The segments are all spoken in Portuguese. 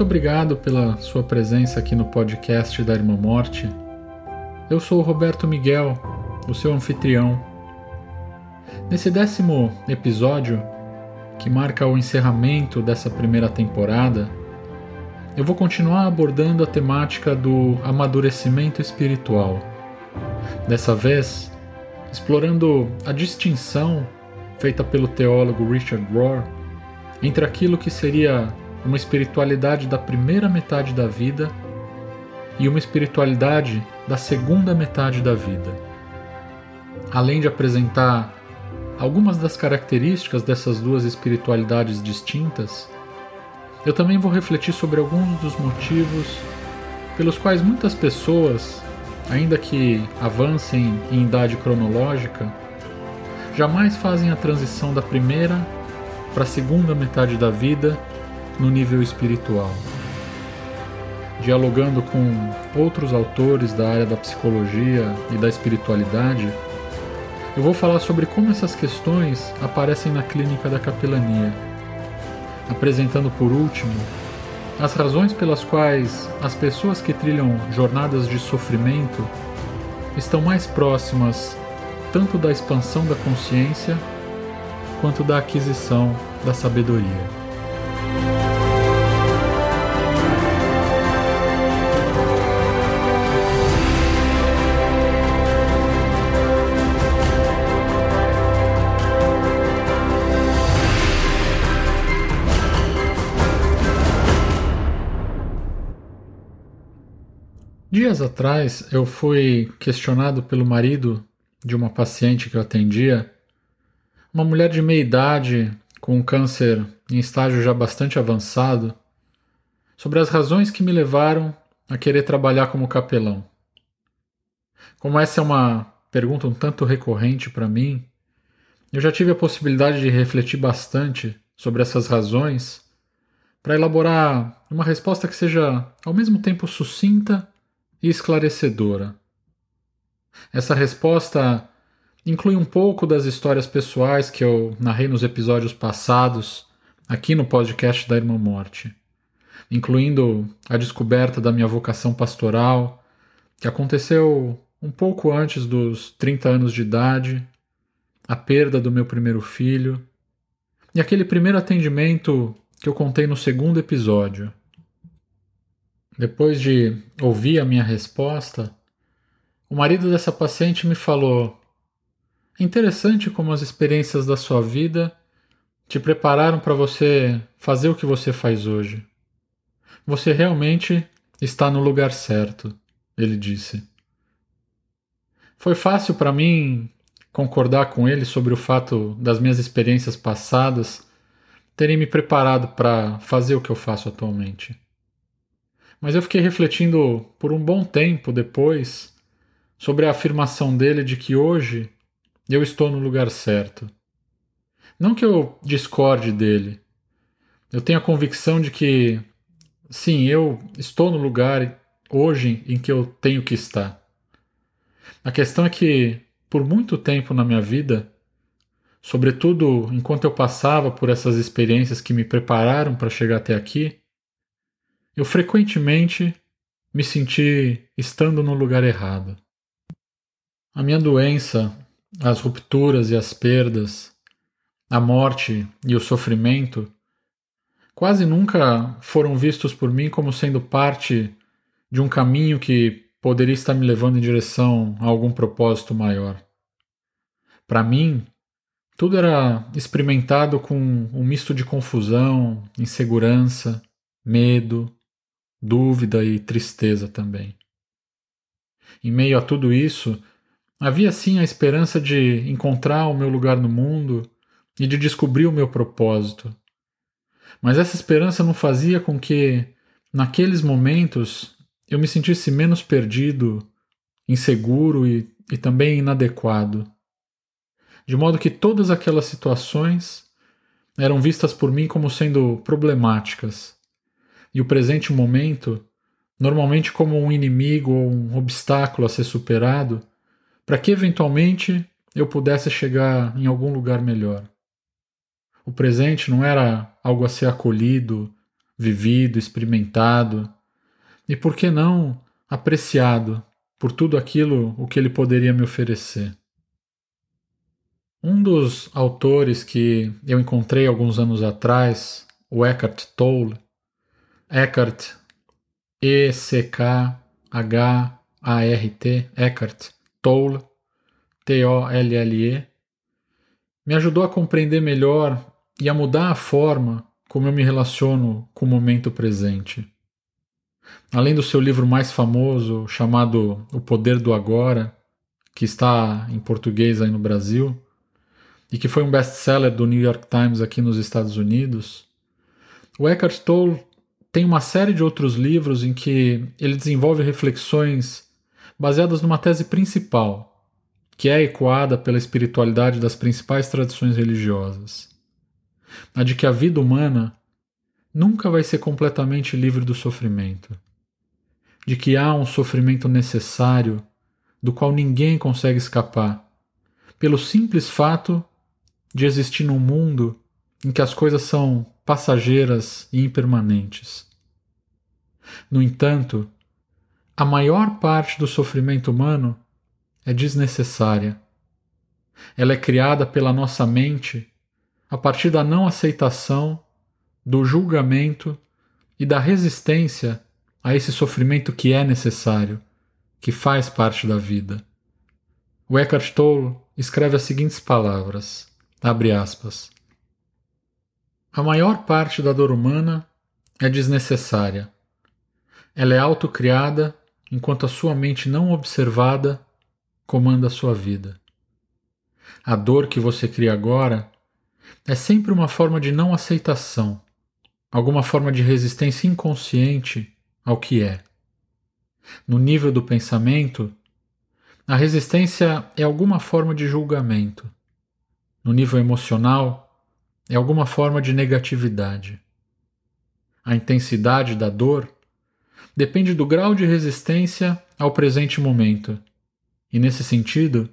Muito obrigado pela sua presença aqui no podcast da Irmã Morte. Eu sou o Roberto Miguel, o seu anfitrião. Nesse décimo episódio, que marca o encerramento dessa primeira temporada, eu vou continuar abordando a temática do amadurecimento espiritual. Dessa vez, explorando a distinção feita pelo teólogo Richard Rohr entre aquilo que seria uma espiritualidade da primeira metade da vida e uma espiritualidade da segunda metade da vida. Além de apresentar algumas das características dessas duas espiritualidades distintas, eu também vou refletir sobre alguns dos motivos pelos quais muitas pessoas, ainda que avancem em idade cronológica, jamais fazem a transição da primeira para a segunda metade da vida no nível espiritual. Dialogando com outros autores da área da psicologia e da espiritualidade, eu vou falar sobre como essas questões aparecem na clínica da capelania, apresentando por último as razões pelas quais as pessoas que trilham jornadas de sofrimento estão mais próximas tanto da expansão da consciência quanto da aquisição da sabedoria. Dias atrás eu fui questionado pelo marido de uma paciente que eu atendia, uma mulher de meia idade com um câncer em estágio já bastante avançado, sobre as razões que me levaram a querer trabalhar como capelão. Como essa é uma pergunta um tanto recorrente para mim, eu já tive a possibilidade de refletir bastante sobre essas razões para elaborar uma resposta que seja ao mesmo tempo sucinta esclarecedora. Essa resposta inclui um pouco das histórias pessoais que eu narrei nos episódios passados, aqui no podcast da Irmã Morte, incluindo a descoberta da minha vocação pastoral, que aconteceu um pouco antes dos 30 anos de idade, a perda do meu primeiro filho e aquele primeiro atendimento que eu contei no segundo episódio. Depois de ouvir a minha resposta, o marido dessa paciente me falou: Interessante como as experiências da sua vida te prepararam para você fazer o que você faz hoje. Você realmente está no lugar certo, ele disse. Foi fácil para mim concordar com ele sobre o fato das minhas experiências passadas terem me preparado para fazer o que eu faço atualmente. Mas eu fiquei refletindo por um bom tempo depois sobre a afirmação dele de que hoje eu estou no lugar certo. Não que eu discorde dele. Eu tenho a convicção de que, sim, eu estou no lugar hoje em que eu tenho que estar. A questão é que, por muito tempo na minha vida, sobretudo enquanto eu passava por essas experiências que me prepararam para chegar até aqui, eu frequentemente me senti estando no lugar errado. A minha doença, as rupturas e as perdas, a morte e o sofrimento quase nunca foram vistos por mim como sendo parte de um caminho que poderia estar me levando em direção a algum propósito maior. Para mim, tudo era experimentado com um misto de confusão, insegurança, medo, dúvida e tristeza também. Em meio a tudo isso, havia sim a esperança de encontrar o meu lugar no mundo e de descobrir o meu propósito. Mas essa esperança não fazia com que, naqueles momentos, eu me sentisse menos perdido, inseguro e, e também inadequado. De modo que todas aquelas situações eram vistas por mim como sendo problemáticas e o presente momento, normalmente como um inimigo ou um obstáculo a ser superado, para que eventualmente eu pudesse chegar em algum lugar melhor. O presente não era algo a ser acolhido, vivido, experimentado e, por que não, apreciado por tudo aquilo o que ele poderia me oferecer. Um dos autores que eu encontrei alguns anos atrás, o Eckhart Tolle, Eckhart, E-C-K-H-A-R-T, Eckhart. Tolle, T-O-L-L-E, me ajudou a compreender melhor e a mudar a forma como eu me relaciono com o momento presente. Além do seu livro mais famoso, chamado O Poder do Agora, que está em português aí no Brasil, e que foi um best-seller do New York Times aqui nos Estados Unidos, o Eckhart Tolle tem uma série de outros livros em que ele desenvolve reflexões baseadas numa tese principal, que é ecoada pela espiritualidade das principais tradições religiosas. A de que a vida humana nunca vai ser completamente livre do sofrimento. De que há um sofrimento necessário do qual ninguém consegue escapar, pelo simples fato de existir num mundo em que as coisas são passageiras e impermanentes. No entanto, a maior parte do sofrimento humano é desnecessária. Ela é criada pela nossa mente a partir da não aceitação, do julgamento e da resistência a esse sofrimento que é necessário, que faz parte da vida. O Eckhart Tolle escreve as seguintes palavras: Abre aspas. A maior parte da dor humana é desnecessária. Ela é autocriada enquanto a sua mente não observada comanda a sua vida. A dor que você cria agora é sempre uma forma de não aceitação, alguma forma de resistência inconsciente ao que é. No nível do pensamento, a resistência é alguma forma de julgamento no nível emocional, é alguma forma de negatividade. A intensidade da dor depende do grau de resistência ao presente momento, e nesse sentido,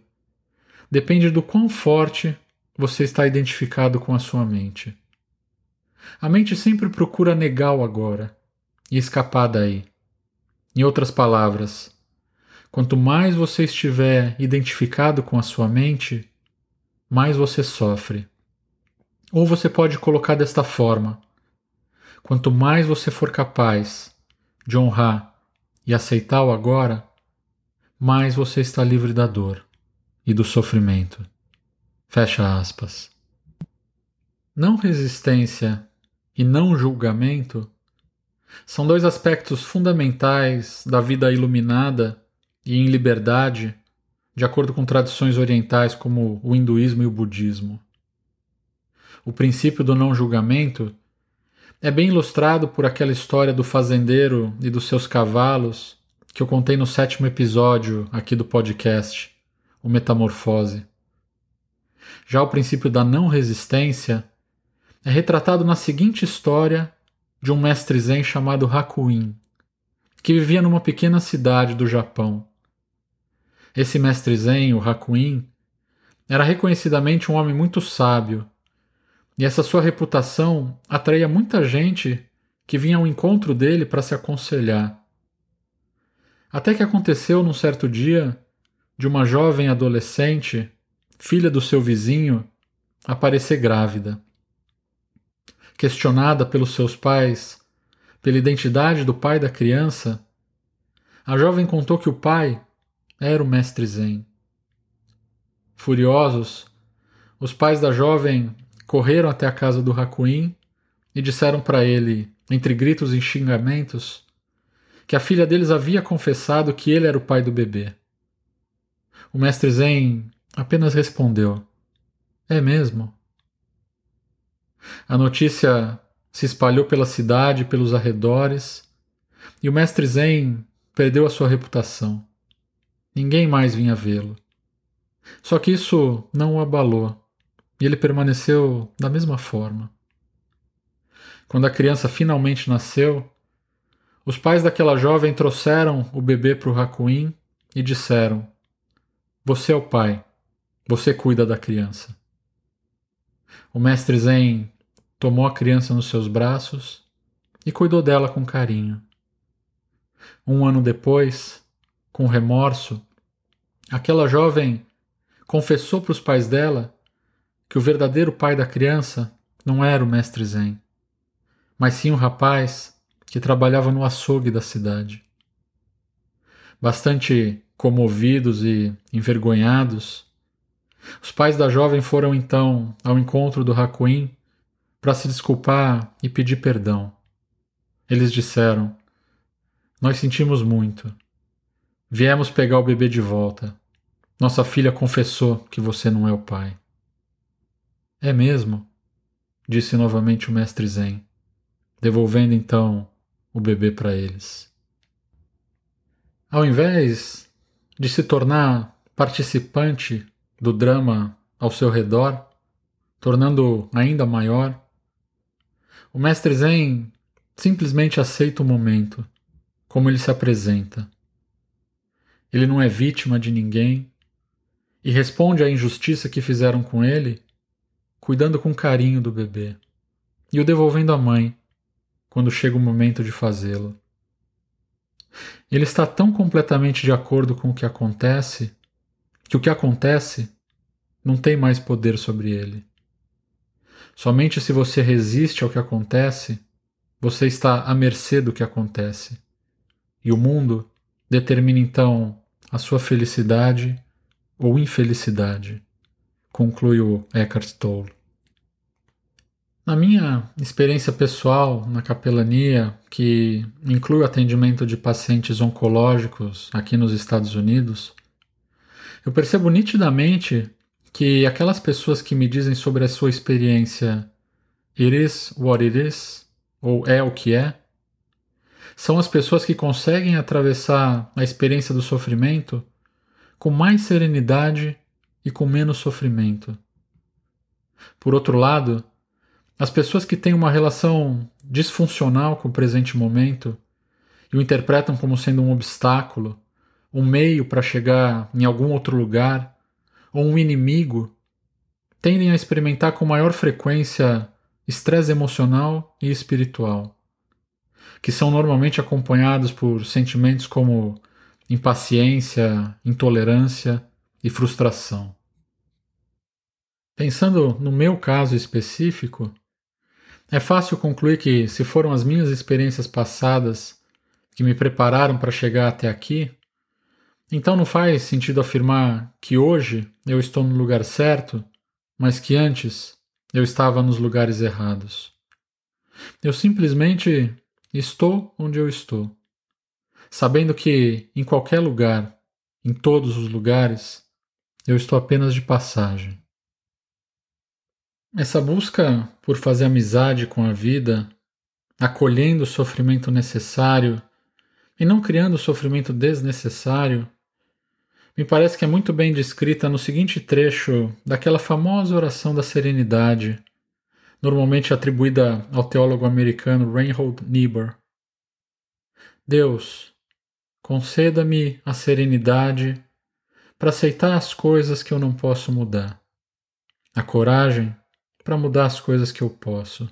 depende do quão forte você está identificado com a sua mente. A mente sempre procura negar o agora e escapar daí. Em outras palavras, quanto mais você estiver identificado com a sua mente, mais você sofre. Ou você pode colocar desta forma: quanto mais você for capaz de honrar e aceitar o agora, mais você está livre da dor e do sofrimento. Fecha aspas. Não resistência e não julgamento são dois aspectos fundamentais da vida iluminada e em liberdade de acordo com tradições orientais como o hinduísmo e o budismo. O princípio do não julgamento é bem ilustrado por aquela história do fazendeiro e dos seus cavalos que eu contei no sétimo episódio aqui do podcast, o Metamorfose. Já o princípio da não resistência é retratado na seguinte história de um mestre zen chamado Hakuin, que vivia numa pequena cidade do Japão. Esse mestre Zen, o Hakuin, era reconhecidamente um homem muito sábio, e essa sua reputação atraía muita gente que vinha ao encontro dele para se aconselhar. Até que aconteceu num certo dia de uma jovem adolescente, filha do seu vizinho, aparecer grávida. Questionada pelos seus pais pela identidade do pai da criança, a jovem contou que o pai era o mestre Zen. Furiosos, os pais da jovem correram até a casa do Hakuin e disseram para ele, entre gritos e xingamentos, que a filha deles havia confessado que ele era o pai do bebê. O mestre Zen apenas respondeu: É mesmo? A notícia se espalhou pela cidade e pelos arredores, e o mestre Zen perdeu a sua reputação. Ninguém mais vinha vê-lo. Só que isso não o abalou e ele permaneceu da mesma forma. Quando a criança finalmente nasceu, os pais daquela jovem trouxeram o bebê para o Hakuin e disseram: Você é o pai, você cuida da criança. O mestre Zen tomou a criança nos seus braços e cuidou dela com carinho. Um ano depois, com remorso, aquela jovem confessou para os pais dela que o verdadeiro pai da criança não era o mestre Zen, mas sim um rapaz que trabalhava no açougue da cidade. Bastante comovidos e envergonhados, os pais da jovem foram então ao encontro do Hakuin para se desculpar e pedir perdão. Eles disseram: Nós sentimos muito. Viemos pegar o bebê de volta. Nossa filha confessou que você não é o pai. É mesmo? disse novamente o mestre Zen, devolvendo então o bebê para eles. Ao invés de se tornar participante do drama ao seu redor, tornando ainda maior, o mestre Zen simplesmente aceita o momento, como ele se apresenta. Ele não é vítima de ninguém e responde à injustiça que fizeram com ele, cuidando com carinho do bebê e o devolvendo à mãe quando chega o momento de fazê-lo. Ele está tão completamente de acordo com o que acontece que o que acontece não tem mais poder sobre ele. Somente se você resiste ao que acontece, você está à mercê do que acontece. E o mundo determina então a sua felicidade ou infelicidade, conclui o Eckhart Tolle. Na minha experiência pessoal na capelania, que inclui o atendimento de pacientes oncológicos aqui nos Estados Unidos, eu percebo nitidamente que aquelas pessoas que me dizem sobre a sua experiência it is what it is, ou é o que é, são as pessoas que conseguem atravessar a experiência do sofrimento com mais serenidade e com menos sofrimento. Por outro lado, as pessoas que têm uma relação disfuncional com o presente momento e o interpretam como sendo um obstáculo, um meio para chegar em algum outro lugar, ou um inimigo, tendem a experimentar com maior frequência estresse emocional e espiritual que são normalmente acompanhados por sentimentos como impaciência, intolerância e frustração. Pensando no meu caso específico, é fácil concluir que, se foram as minhas experiências passadas que me prepararam para chegar até aqui, então não faz sentido afirmar que hoje eu estou no lugar certo, mas que antes eu estava nos lugares errados. Eu simplesmente Estou onde eu estou, sabendo que em qualquer lugar, em todos os lugares, eu estou apenas de passagem. Essa busca por fazer amizade com a vida, acolhendo o sofrimento necessário e não criando sofrimento desnecessário, me parece que é muito bem descrita no seguinte trecho daquela famosa oração da serenidade normalmente atribuída ao teólogo americano Reinhold Niebuhr. Deus, conceda-me a serenidade para aceitar as coisas que eu não posso mudar, a coragem para mudar as coisas que eu posso,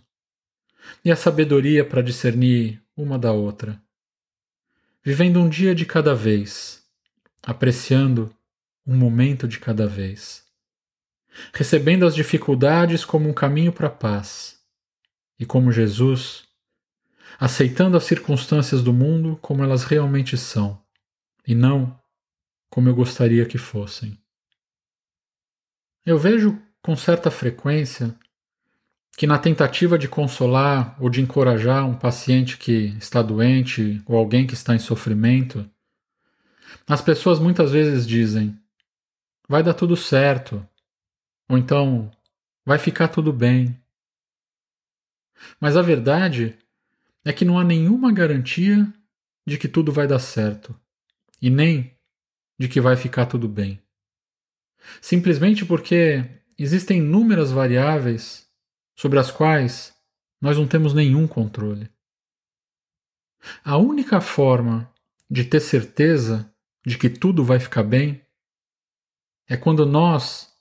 e a sabedoria para discernir uma da outra, vivendo um dia de cada vez, apreciando um momento de cada vez. Recebendo as dificuldades como um caminho para a paz, e como Jesus, aceitando as circunstâncias do mundo como elas realmente são, e não como eu gostaria que fossem. Eu vejo com certa frequência que, na tentativa de consolar ou de encorajar um paciente que está doente ou alguém que está em sofrimento, as pessoas muitas vezes dizem: vai dar tudo certo, ou então, vai ficar tudo bem. Mas a verdade é que não há nenhuma garantia de que tudo vai dar certo, e nem de que vai ficar tudo bem. Simplesmente porque existem inúmeras variáveis sobre as quais nós não temos nenhum controle. A única forma de ter certeza de que tudo vai ficar bem é quando nós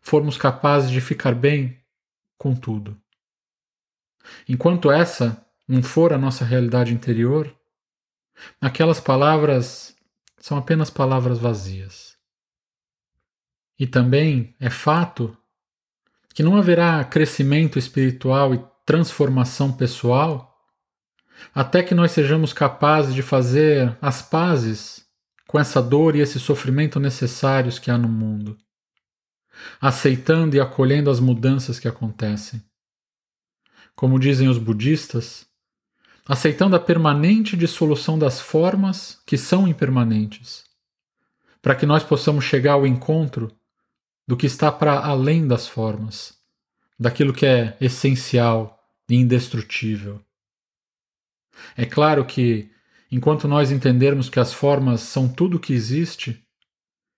formos capazes de ficar bem com tudo. Enquanto essa não for a nossa realidade interior, aquelas palavras são apenas palavras vazias. E também é fato que não haverá crescimento espiritual e transformação pessoal até que nós sejamos capazes de fazer as pazes com essa dor e esse sofrimento necessários que há no mundo, aceitando e acolhendo as mudanças que acontecem. Como dizem os budistas, aceitando a permanente dissolução das formas que são impermanentes, para que nós possamos chegar ao encontro do que está para além das formas, daquilo que é essencial e indestrutível. É claro que, enquanto nós entendermos que as formas são tudo o que existe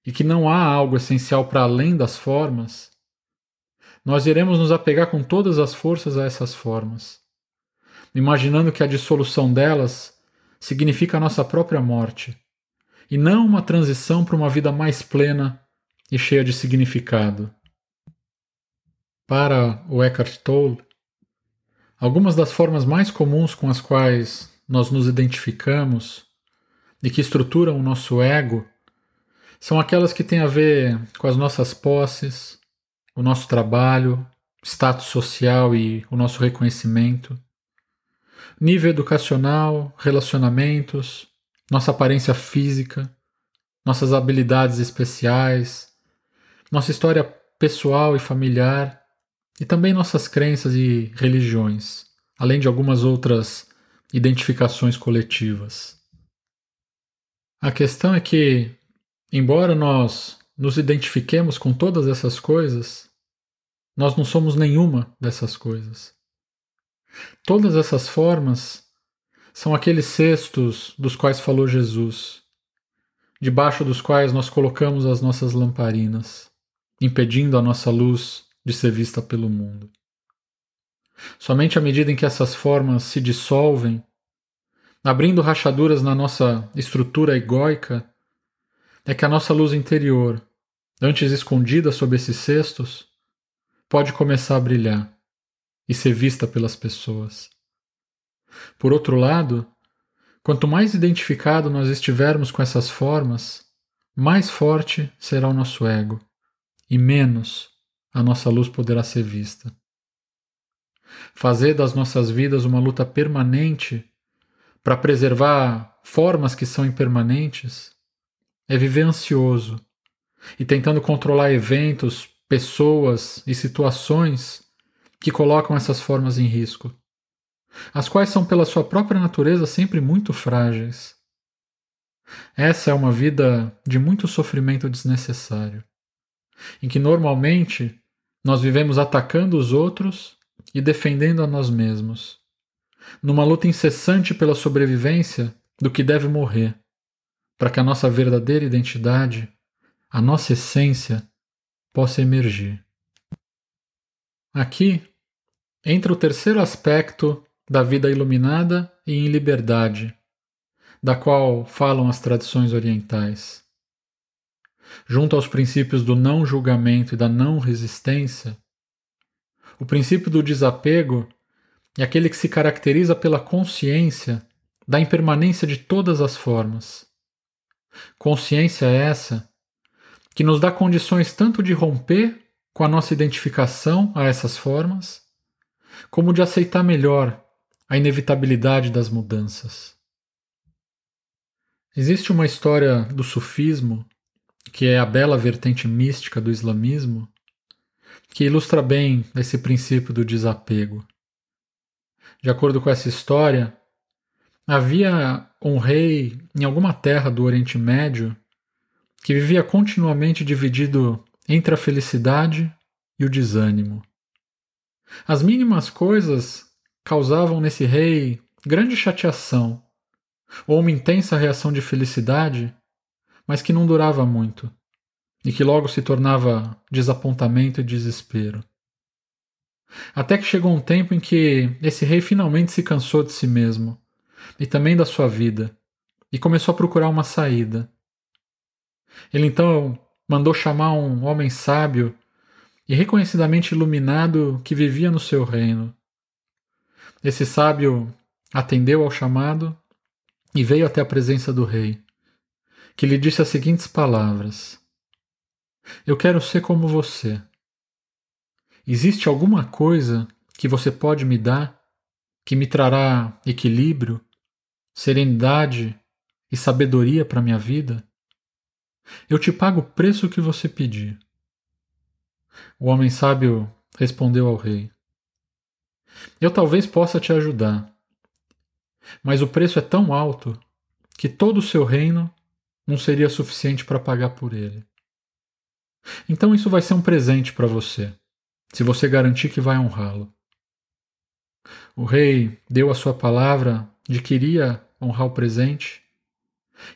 e que não há algo essencial para além das formas, nós iremos nos apegar com todas as forças a essas formas, imaginando que a dissolução delas significa a nossa própria morte, e não uma transição para uma vida mais plena e cheia de significado. Para o Eckhart Tolle, algumas das formas mais comuns com as quais nós nos identificamos e que estruturam o nosso ego são aquelas que têm a ver com as nossas posses, o nosso trabalho, status social e o nosso reconhecimento, nível educacional, relacionamentos, nossa aparência física, nossas habilidades especiais, nossa história pessoal e familiar e também nossas crenças e religiões, além de algumas outras identificações coletivas. A questão é que, embora nós nos identifiquemos com todas essas coisas, nós não somos nenhuma dessas coisas. Todas essas formas são aqueles cestos dos quais falou Jesus, debaixo dos quais nós colocamos as nossas lamparinas, impedindo a nossa luz de ser vista pelo mundo. Somente à medida em que essas formas se dissolvem, abrindo rachaduras na nossa estrutura egóica, é que a nossa luz interior, antes escondida sob esses cestos, pode começar a brilhar e ser vista pelas pessoas. Por outro lado, quanto mais identificado nós estivermos com essas formas, mais forte será o nosso ego e menos a nossa luz poderá ser vista. Fazer das nossas vidas uma luta permanente para preservar formas que são impermanentes é viver ansioso e tentando controlar eventos, pessoas e situações que colocam essas formas em risco, as quais são, pela sua própria natureza, sempre muito frágeis. Essa é uma vida de muito sofrimento desnecessário, em que normalmente nós vivemos atacando os outros e defendendo a nós mesmos, numa luta incessante pela sobrevivência do que deve morrer, para que a nossa verdadeira identidade, a nossa essência, possa emergir. Aqui entra o terceiro aspecto da vida iluminada e em liberdade, da qual falam as tradições orientais junto aos princípios do não julgamento e da não resistência, o princípio do desapego é aquele que se caracteriza pela consciência da impermanência de todas as formas. Consciência essa que nos dá condições tanto de romper com a nossa identificação a essas formas, como de aceitar melhor a inevitabilidade das mudanças. Existe uma história do sufismo que é a bela vertente mística do islamismo, que ilustra bem esse princípio do desapego. De acordo com essa história, havia um rei em alguma terra do Oriente Médio que vivia continuamente dividido entre a felicidade e o desânimo. As mínimas coisas causavam nesse rei grande chateação ou uma intensa reação de felicidade mas que não durava muito, e que logo se tornava desapontamento e desespero. Até que chegou um tempo em que esse rei finalmente se cansou de si mesmo, e também da sua vida, e começou a procurar uma saída. Ele então mandou chamar um homem sábio e reconhecidamente iluminado que vivia no seu reino. Esse sábio atendeu ao chamado e veio até a presença do rei, que lhe disse as seguintes palavras: Eu quero ser como você. Existe alguma coisa que você pode me dar que me trará equilíbrio, serenidade e sabedoria para minha vida? Eu te pago o preço que você pedir. O homem sábio respondeu ao rei: Eu talvez possa te ajudar, mas o preço é tão alto que todo o seu reino não seria suficiente para pagar por ele. Então isso vai ser um presente para você, se você garantir que vai honrá-lo. O rei deu a sua palavra de que iria honrar o presente,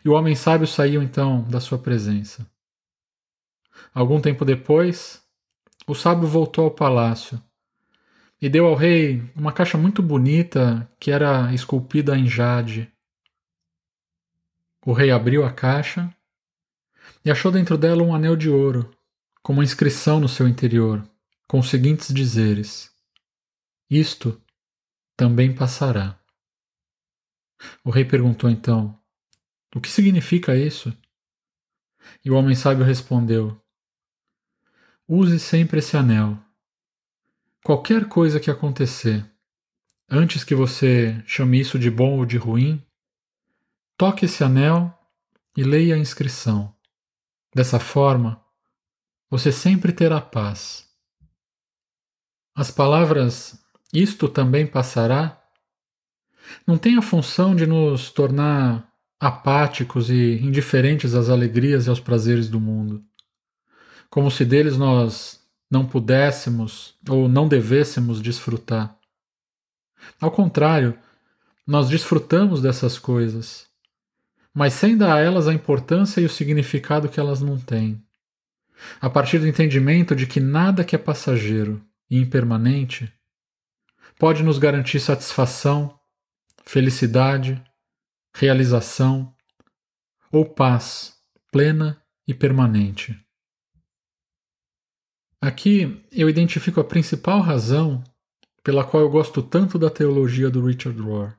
e o homem sábio saiu então da sua presença. Algum tempo depois, o sábio voltou ao palácio e deu ao rei uma caixa muito bonita que era esculpida em jade. O rei abriu a caixa e achou dentro dela um anel de ouro, com uma inscrição no seu interior, com os seguintes dizeres: Isto também passará. O rei perguntou então: O que significa isso? E o homem sábio respondeu: Use sempre esse anel Qualquer coisa que acontecer, antes que você chame isso de bom ou de ruim, toque esse anel e leia a inscrição. Dessa forma, você sempre terá paz. As palavras isto também passará não têm a função de nos tornar apáticos e indiferentes às alegrias e aos prazeres do mundo, como se deles nós não pudéssemos ou não devêssemos desfrutar. Ao contrário, nós desfrutamos dessas coisas, mas sem dar a elas a importância e o significado que elas não têm. A partir do entendimento de que nada que é passageiro e impermanente pode nos garantir satisfação, felicidade, realização ou paz plena e permanente. Aqui eu identifico a principal razão pela qual eu gosto tanto da teologia do Richard Rohr.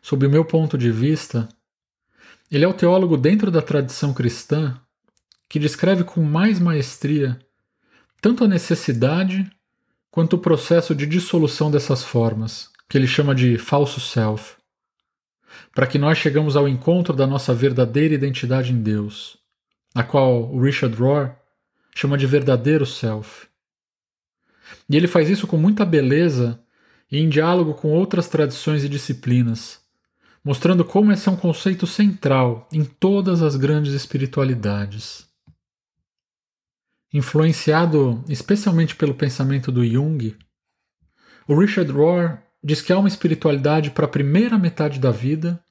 Sob o meu ponto de vista, ele é o teólogo dentro da tradição cristã que descreve com mais maestria tanto a necessidade quanto o processo de dissolução dessas formas, que ele chama de falso self, para que nós chegamos ao encontro da nossa verdadeira identidade em Deus, a qual o Richard Rohr chama de verdadeiro self. E ele faz isso com muita beleza e em diálogo com outras tradições e disciplinas, mostrando como esse é um conceito central em todas as grandes espiritualidades. Influenciado especialmente pelo pensamento do Jung, o Richard Rohr diz que há uma espiritualidade para a primeira metade da vida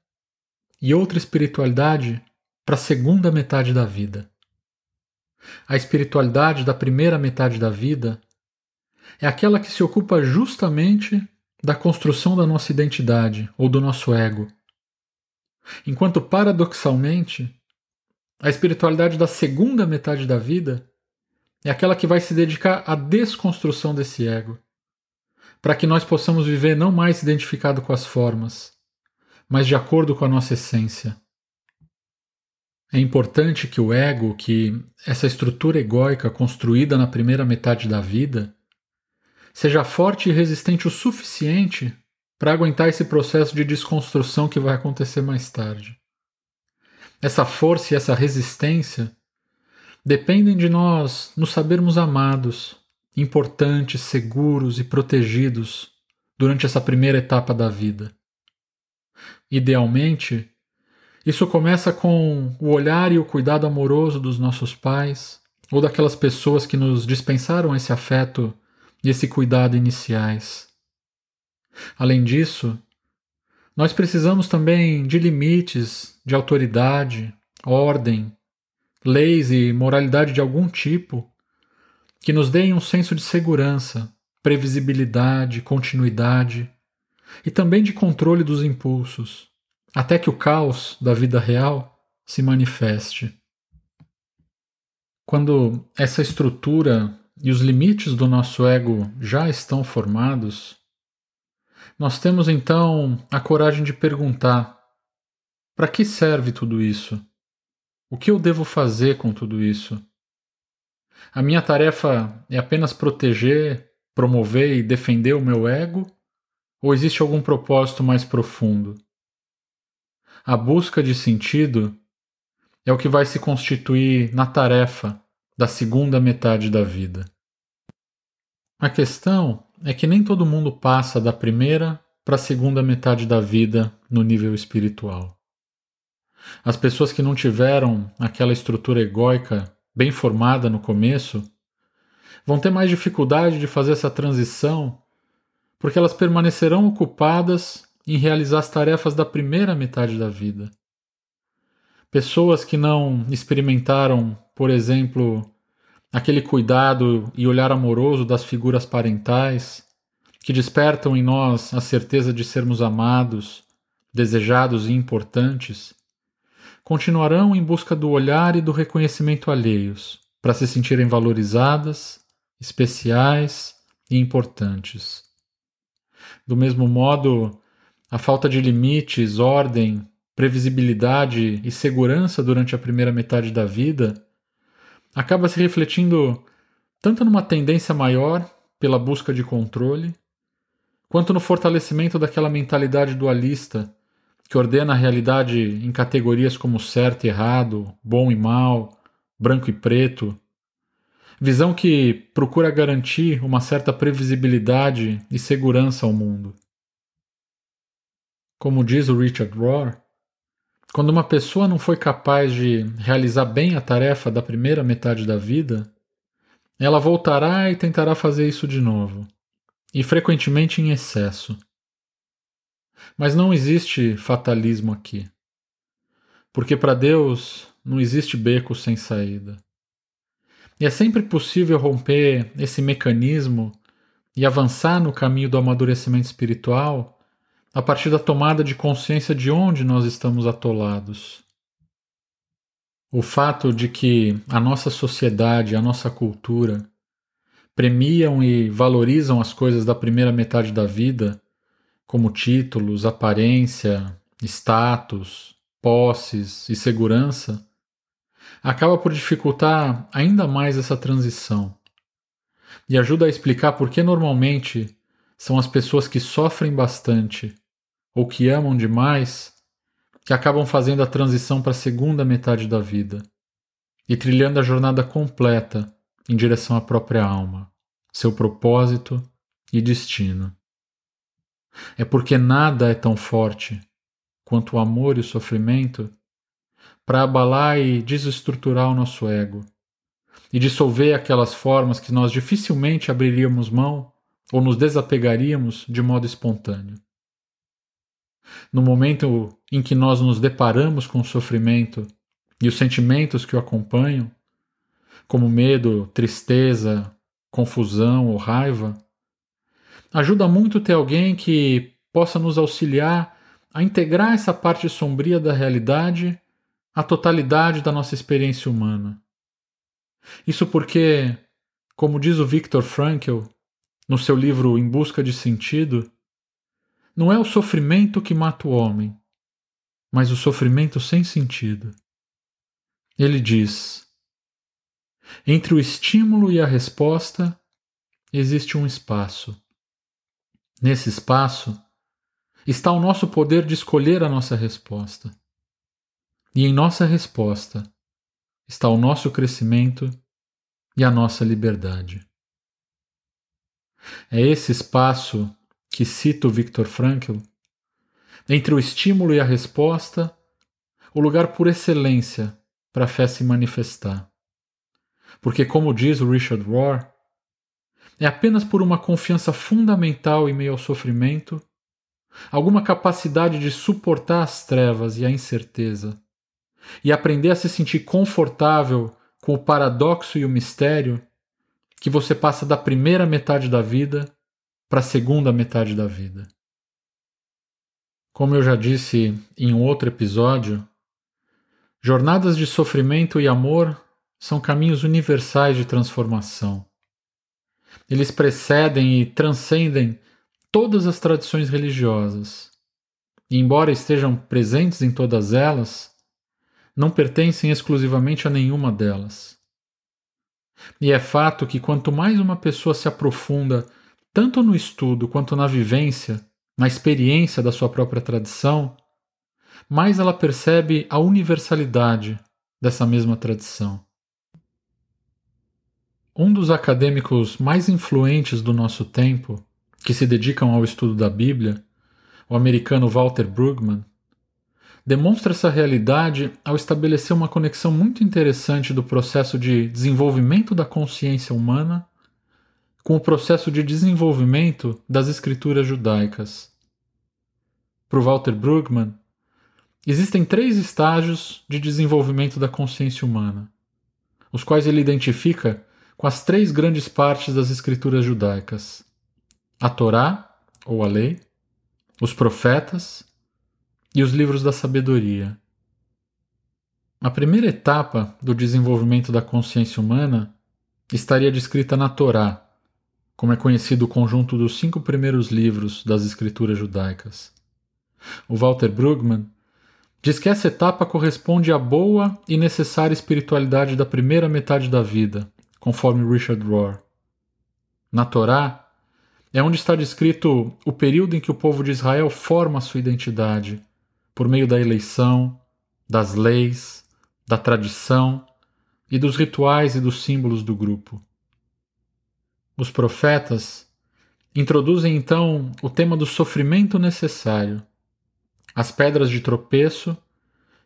e outra espiritualidade para a segunda metade da vida. A espiritualidade da primeira metade da vida é aquela que se ocupa justamente da construção da nossa identidade ou do nosso ego. Enquanto, paradoxalmente, a espiritualidade da segunda metade da vida é aquela que vai se dedicar à desconstrução desse ego, para que nós possamos viver não mais identificado com as formas, mas de acordo com a nossa essência. É importante que o ego, que essa estrutura egóica construída na primeira metade da vida, seja forte e resistente o suficiente para aguentar esse processo de desconstrução que vai acontecer mais tarde. Essa força e essa resistência dependem de nós nos sabermos amados, importantes, seguros e protegidos durante essa primeira etapa da vida. Idealmente, isso começa com o olhar e o cuidado amoroso dos nossos pais ou daquelas pessoas que nos dispensaram esse afeto e esse cuidado iniciais. Além disso, nós precisamos também de limites, de autoridade, ordem, leis e moralidade de algum tipo que nos deem um senso de segurança, previsibilidade, continuidade e também de controle dos impulsos até que o caos da vida real se manifeste. Quando essa estrutura e os limites do nosso ego já estão formados, Nós temos então a coragem de perguntar: para que serve tudo isso? O que eu devo fazer com tudo isso? A minha tarefa é apenas proteger, promover e defender o meu ego? Ou existe algum propósito mais profundo? A busca de sentido é o que vai se constituir na tarefa da segunda metade da vida. A questão é que nem todo mundo passa da primeira para a segunda metade da vida no nível espiritual. As pessoas que não tiveram aquela estrutura egóica bem formada no começo vão ter mais dificuldade de fazer essa transição porque elas permanecerão ocupadas em realizar as tarefas da primeira metade da vida. Pessoas que não experimentaram, por exemplo, aquele cuidado e olhar amoroso das figuras parentais, que despertam em nós a certeza de sermos amados, desejados e importantes, continuarão em busca do olhar e do reconhecimento alheios, para se sentirem valorizadas, especiais e importantes. Do mesmo modo, a falta de limites, ordem, previsibilidade e segurança durante a primeira metade da vida acaba se refletindo tanto numa tendência maior pela busca de controle, quanto no fortalecimento daquela mentalidade dualista que ordena a realidade em categorias como certo e errado, bom e mal, branco e preto, visão que procura garantir uma certa previsibilidade e segurança ao mundo. Como diz o Richard Rohr, quando uma pessoa não foi capaz de realizar bem a tarefa da primeira metade da vida, ela voltará e tentará fazer isso de novo, e frequentemente em excesso. Mas não existe fatalismo aqui. Porque para Deus não existe beco sem saída. E é sempre possível romper esse mecanismo e avançar no caminho do amadurecimento espiritual a partir da tomada de consciência de onde nós estamos atolados. O fato de que a nossa sociedade, a nossa cultura premiam e valorizam as coisas da primeira metade da vida, como títulos, aparência, status, posses e segurança, acaba por dificultar ainda mais essa transição e ajuda a explicar por que normalmente são as pessoas que sofrem bastante ou que amam demais que acabam fazendo a transição para a segunda metade da vida e trilhando a jornada completa em direção à própria alma, seu propósito e destino. É porque nada é tão forte quanto o amor e o sofrimento para abalar e desestruturar o nosso ego e dissolver aquelas formas que nós dificilmente abriríamos mão ou nos desapegaríamos de modo espontâneo. No momento em que nós nos deparamos com o sofrimento e os sentimentos que o acompanham, como medo, tristeza, confusão ou raiva, ajuda muito ter alguém que possa nos auxiliar a integrar essa parte sombria da realidade a totalidade da nossa experiência humana. Isso porque, como diz o Viktor Frankl no seu livro Em Busca de Sentido, não é o sofrimento que mata o homem, mas o sofrimento sem sentido. Ele diz: entre o estímulo e a resposta existe um espaço. Nesse espaço está o nosso poder de escolher a nossa resposta. E em nossa resposta está o nosso crescimento e a nossa liberdade. É esse espaço que cita o Viktor Frankl, entre o estímulo e a resposta, o lugar por excelência para a fé se manifestar. Porque, como diz o Richard Rohr, é apenas por uma confiança fundamental em meio ao sofrimento, alguma capacidade de suportar as trevas e a incerteza, e aprender a se sentir confortável com o paradoxo e o mistério, que você passa da primeira metade da vida para a segunda metade da vida. Como eu já disse em outro episódio, jornadas de sofrimento e amor são caminhos universais de transformação. Eles precedem e transcendem todas as tradições religiosas. E, embora estejam presentes em todas elas, não pertencem exclusivamente a nenhuma delas. E é fato que quanto mais uma pessoa se aprofunda tanto no estudo quanto na vivência, na experiência da sua própria tradição, mais ela percebe a universalidade dessa mesma tradição. Um dos acadêmicos mais influentes do nosso tempo, que se dedicam ao estudo da Bíblia, o americano Walter Brueggemann, demonstra essa realidade ao estabelecer uma conexão muito interessante do processo de desenvolvimento da consciência humana com o processo de desenvolvimento das escrituras judaicas. Para Walter Brueggemann, existem três estágios de desenvolvimento da consciência humana, os quais ele identifica com as três grandes partes das escrituras judaicas: a Torá, ou a lei, os profetas e os livros da sabedoria. A primeira etapa do desenvolvimento da consciência humana estaria descrita na Torá, como é conhecido o conjunto dos cinco primeiros livros das escrituras judaicas. O Walter Brueggemann diz que essa etapa corresponde à boa e necessária espiritualidade da primeira metade da vida, conforme Richard Rohr. Na Torá, é onde está descrito o período em que o povo de Israel forma sua identidade por meio da eleição, das leis, da tradição e dos rituais e dos símbolos do grupo. Os profetas introduzem então o tema do sofrimento necessário, as pedras de tropeço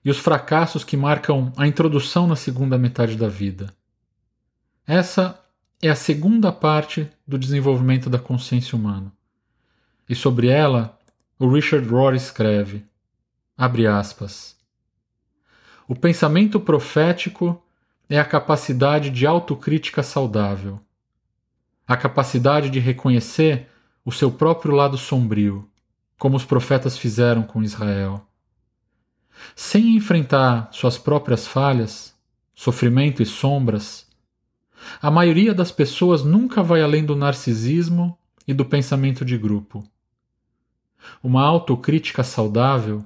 e os fracassos que marcam a introdução na segunda metade da vida. Essa é a segunda parte do desenvolvimento da consciência humana. E sobre ela, o Richard Rohr escreve: Abre aspas. O pensamento profético é a capacidade de autocrítica saudável, a capacidade de reconhecer o seu próprio lado sombrio, como os profetas fizeram com Israel. Sem enfrentar suas próprias falhas, sofrimento e sombras, a maioria das pessoas nunca vai além do narcisismo e do pensamento de grupo. Uma autocrítica saudável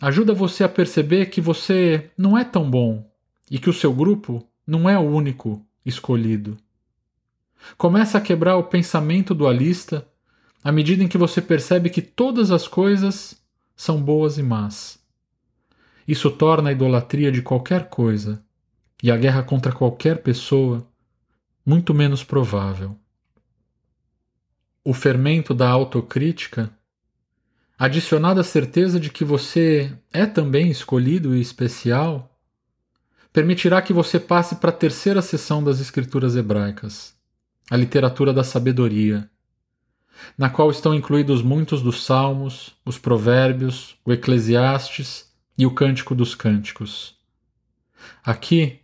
ajuda você a perceber que você não é tão bom e que o seu grupo não é o único escolhido. Começa a quebrar o pensamento dualista à medida em que você percebe que todas as coisas são boas e más. Isso torna a idolatria de qualquer coisa e a guerra contra qualquer pessoa muito menos provável. O fermento da autocrítica adicionada à certeza de que você é também escolhido e especial, permitirá que você passe para a terceira seção das escrituras hebraicas, a literatura da sabedoria, na qual estão incluídos muitos dos salmos, os provérbios, o Eclesiastes e o Cântico dos Cânticos. Aqui,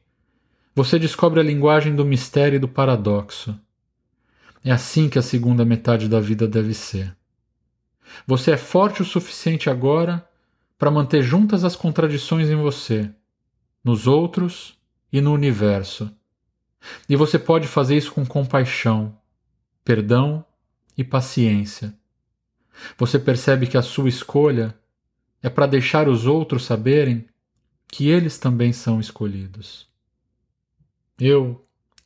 você descobre a linguagem do mistério e do paradoxo. É assim que a segunda metade da vida deve ser. Você é forte o suficiente agora para manter juntas as contradições em você, nos outros e no universo. E você pode fazer isso com compaixão, perdão e paciência. Você percebe que a sua escolha é para deixar os outros saberem que eles também são escolhidos. Eu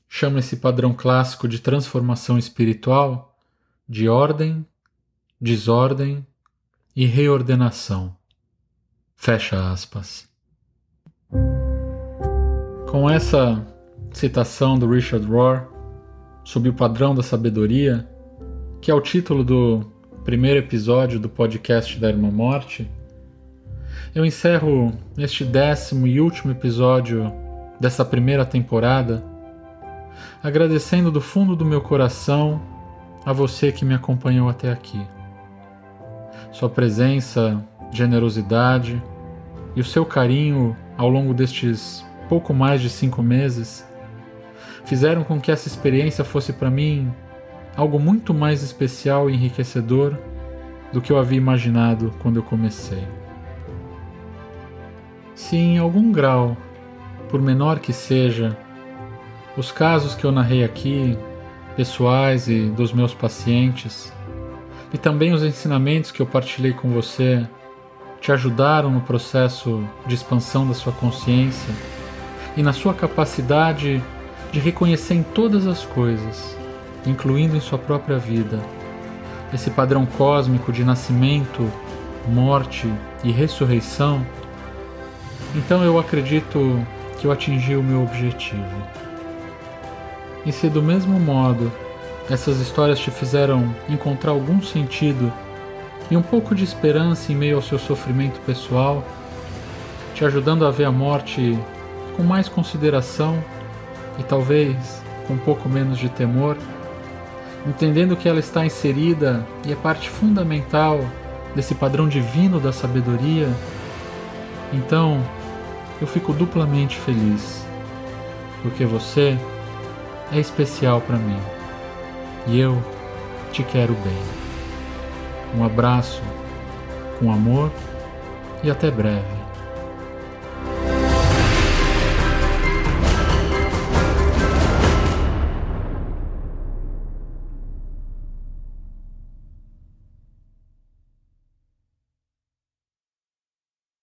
chamo esse padrão clássico de transformação espiritual de ordem desordem e reordenação. Fecha aspas. Com essa citação do Richard Rohr sob o padrão da sabedoria, que é o título do primeiro episódio do podcast da Irmã Morte, eu encerro este décimo e último episódio dessa primeira temporada, agradecendo do fundo do meu coração a você que me acompanhou até aqui. Sua presença, generosidade e o seu carinho ao longo destes pouco mais de cinco meses fizeram com que essa experiência fosse para mim algo muito mais especial e enriquecedor do que eu havia imaginado quando eu comecei. Se em algum grau, por menor que seja, os casos que eu narrei aqui, pessoais e dos meus pacientes, e também os ensinamentos que eu partilhei com você te ajudaram no processo de expansão da sua consciência e na sua capacidade de reconhecer em todas as coisas, incluindo em sua própria vida, esse padrão cósmico de nascimento, morte e ressurreição, então eu acredito que eu atingi o meu objetivo. E se do mesmo modo essas histórias te fizeram encontrar algum sentido e um pouco de esperança em meio ao seu sofrimento pessoal, te ajudando a ver a morte com mais consideração e talvez com um pouco menos de temor, entendendo que ela está inserida e é parte fundamental desse padrão divino da sabedoria, então eu fico duplamente feliz, porque você é especial para mim e eu te quero bem. Um abraço com amor e até breve.